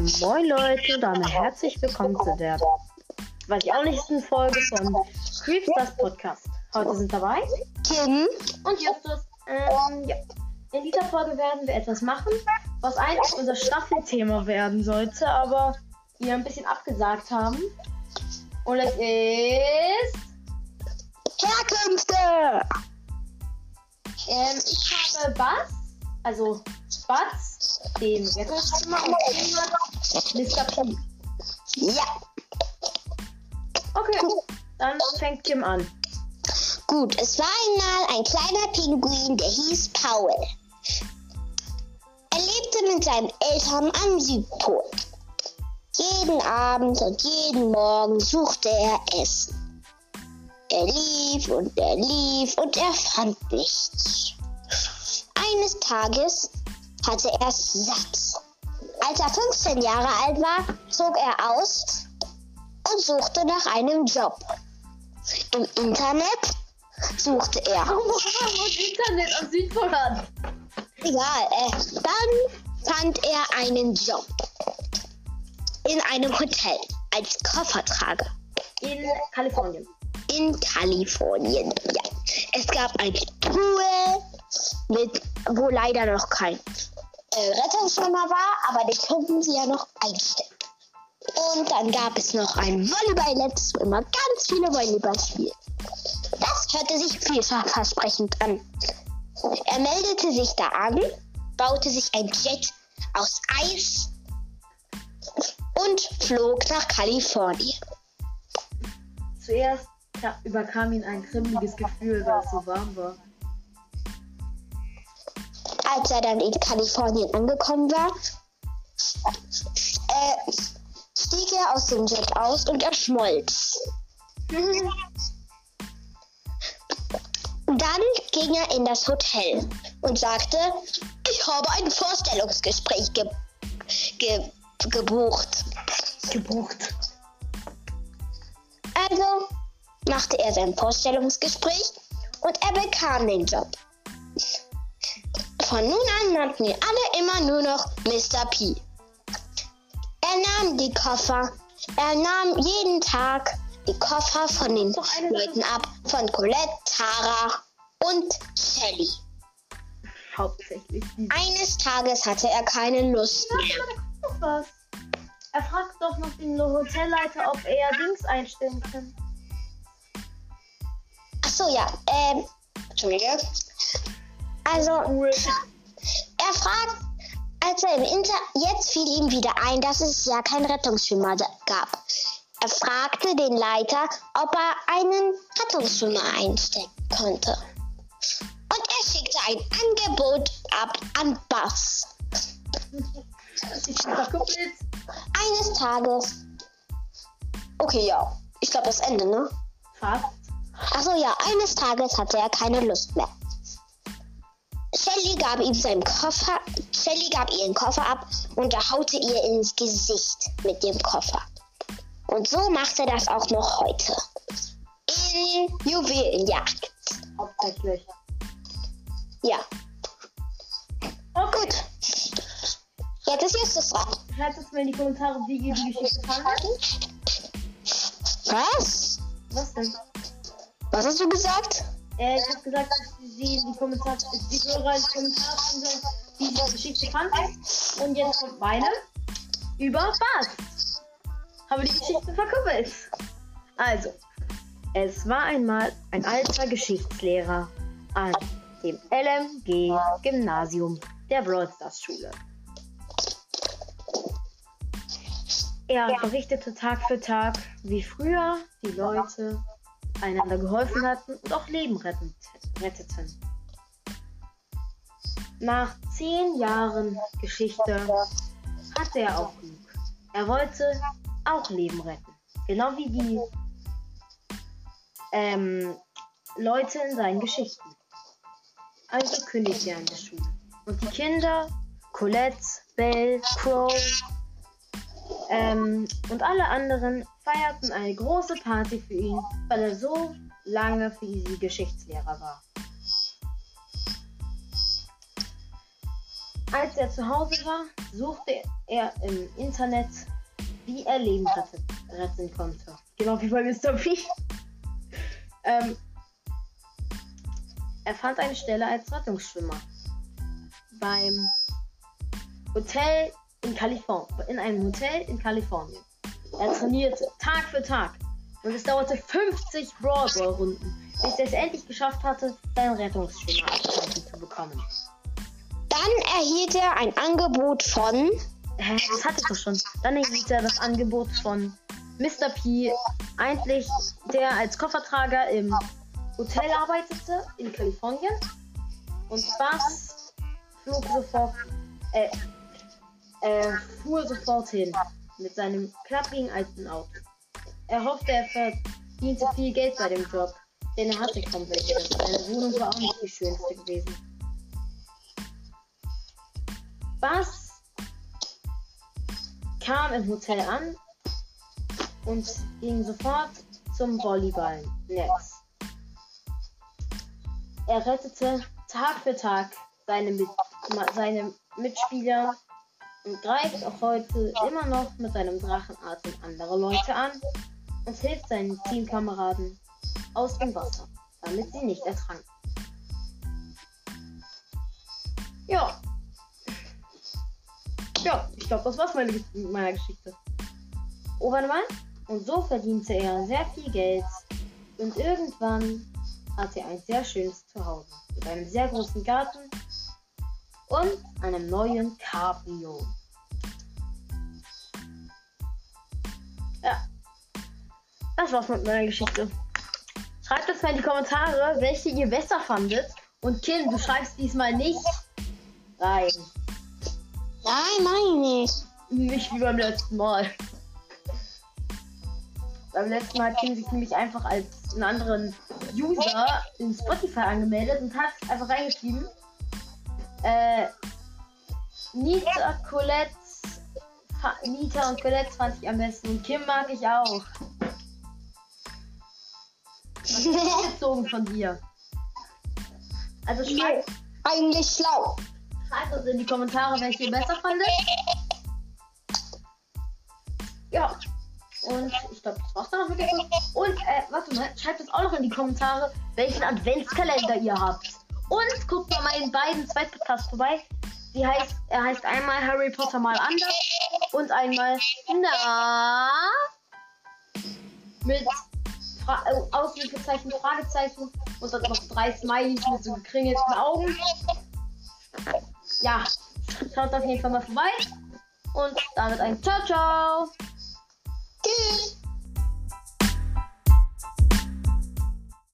Moin Leute und damit herzlich willkommen zu der, weiß ich auch nicht, Folge von Creepstars Podcast. Heute sind dabei Kim und Justus. Ähm, ja. In dieser Folge werden wir etwas machen, was eigentlich unser Staffelthema werden sollte, aber wir ein bisschen abgesagt haben. Und es ist. Herkünfte. Ähm, ich habe Bass, also Spatz, den Rettungsschwimmer und Mr. P. Ja, Okay, dann fängt Kim an. gut. Es war einmal ein kleiner Pinguin, der hieß Paul. Er lebte mit seinen Eltern am Südpol. Jeden Abend und jeden Morgen suchte er Essen. Er lief und er lief und er fand nichts. Eines Tages hatte er es satt. Als er 15 Jahre alt war, zog er aus und suchte nach einem Job. Im Internet suchte er. Warum muss Internet Südpol an? Egal, äh, dann fand er einen Job in einem Hotel als Koffertrager In Kalifornien. in Kalifornien. Ja. Es gab ein Pool, mit, wo leider noch kein äh, Rettungsschwimmer war, aber den konnten sie ja noch einstellen. Und dann gab es noch ein Volleyballnetz, wo immer ganz viele Volleyball spielen. Das hörte sich vielversprechend an. Er meldete sich da an, baute sich ein Jet aus Eis und flog nach Kalifornien. Zuerst ja, überkam ihn ein kribbeliges Gefühl, weil es so warm war. Als er dann in Kalifornien angekommen war, äh, stieg er aus dem Jet aus und er schmolz. Dann ging er in das Hotel und sagte, ich habe ein Vorstellungsgespräch ge ge gebucht. Gebucht. Also machte er sein Vorstellungsgespräch und er bekam den Job. Von nun an nannten ihn alle immer nur noch Mr. P. Er nahm die Koffer, er nahm jeden Tag die Koffer von den Leuten ab, von Colette, Tara und Sally. Hauptsächlich. Eines Tages hatte er keine Lust mehr. Er fragt doch noch den Hotelleiter, ob er Dings einstellen kann. Ach so, ja, ähm, Entschuldige. Also, Er fragt, als er im Inter jetzt fiel ihm wieder ein, dass es ja keinen Rettungsschwimmer gab. Er fragte den Leiter, ob er einen Rettungsschwimmer einstellen konnte. Und er schickte ein Angebot ab an Bass. Eines Tages. Okay, ja. Ich glaube das Ende, ne? Fast. Achso, ja, eines Tages hatte er keine Lust mehr. Shelly gab ihm seinen Koffer, Shelly gab ihren Koffer ab und er haute ihr ins Gesicht mit dem Koffer. Und so macht er das auch noch heute. In Juwelenjagd. Hauptsächlich. Ja, Okay. gut. Jetzt ist Justus dran. Schreibt es mir in die Kommentare, wie ihr die Geschichte fandet. Was? Was denn? Was hast du gesagt? Äh, ich habe gesagt, dass sie die Kommentare, die Hörer in die Kommentare sollen, die Geschichte fanden. Und jetzt kommt meine. Über was? Habe die Geschichte verkuppelt. Also, es war einmal ein alter Geschichtslehrer an dem LMG Gymnasium der Brawl Stars Schule. Er berichtete Tag für Tag, wie früher die Leute einander geholfen hatten und auch Leben retteten. Nach zehn Jahren Geschichte hatte er auch genug. Er wollte auch Leben retten. Genau wie die ähm, Leute in seinen Geschichten. Also kündigte er an der Schule. Und die Kinder, Colette, Belle, Crow ähm, und alle anderen feierten eine große Party für ihn, weil er so lange für sie Geschichtslehrer war. Als er zu Hause war, suchte er im Internet, wie er Leben retten, retten konnte. Genau wie bei Mr. P. ähm, er fand eine Stelle als Rettungsschwimmer beim Hotel in Kalifornien, in einem Hotel in Kalifornien. Er trainierte Tag für Tag und es dauerte 50 Brawl Ball Runden, bis er es endlich geschafft hatte, seinen Rettungsschwimmer zu bekommen. Dann erhielt er ein Angebot von. Hä, das hatte ich doch schon. Dann erhielt er das Angebot von Mr. P, eigentlich der als Koffertrager im Hotel arbeitete in Kalifornien. Und Bass flog sofort, äh, er fuhr sofort hin mit seinem klapprigen alten Auto. Er hoffte, er verdiente viel Geld bei dem Job, denn er hatte kaum welche. Seine Wohnung war auch nicht die schönste gewesen. Bass kam im Hotel an und ging sofort zum Volleyballnetz. Er rettete Tag für Tag seine, seine Mitspieler und greift auch heute immer noch mit seinem Drachenatem andere Leute an und hilft seinen Teamkameraden aus dem Wasser, damit sie nicht ertranken. Ja. Ja, ich glaube, das war's meine, meiner Geschichte. Oh, warte mal. Und so verdiente er sehr viel Geld. Und irgendwann hatte er ein sehr schönes Zuhause. Mit einem sehr großen Garten und einem neuen Cabrio. Ja. Das war's mit meiner Geschichte. Schreibt es mal in die Kommentare, welche ihr besser fandet. Und Kim, du schreibst diesmal nicht rein. Nein, nein, nicht. Nicht wie beim letzten Mal. Beim letzten Mal hat Kim sich nämlich einfach als einen anderen User in Spotify angemeldet und hat einfach reingeschrieben. Äh, Nita, Colette, Fa Nita und Colette fand ich am besten und Kim mag ich auch. Was ist gezogen von dir? Also schreibt, Eigentlich schlau. schreibt uns in die Kommentare, welche ihr besser fandet. Ja. Und ich glaube, das war's dann auch mit der Folge. Und, äh, warte mal, schreibt uns auch noch in die Kommentare, welchen Adventskalender ihr habt. Und guckt bei meinen beiden Zweitpodcasts vorbei. Die heißt, er heißt einmal Harry Potter mal anders und einmal Na mit Fra äh, Ausrufezeichen, Fragezeichen und dann noch drei Smileys mit so gekringelten Augen. Ja, schaut auf jeden Fall mal vorbei. Und damit ein Ciao, ciao. Tschüss.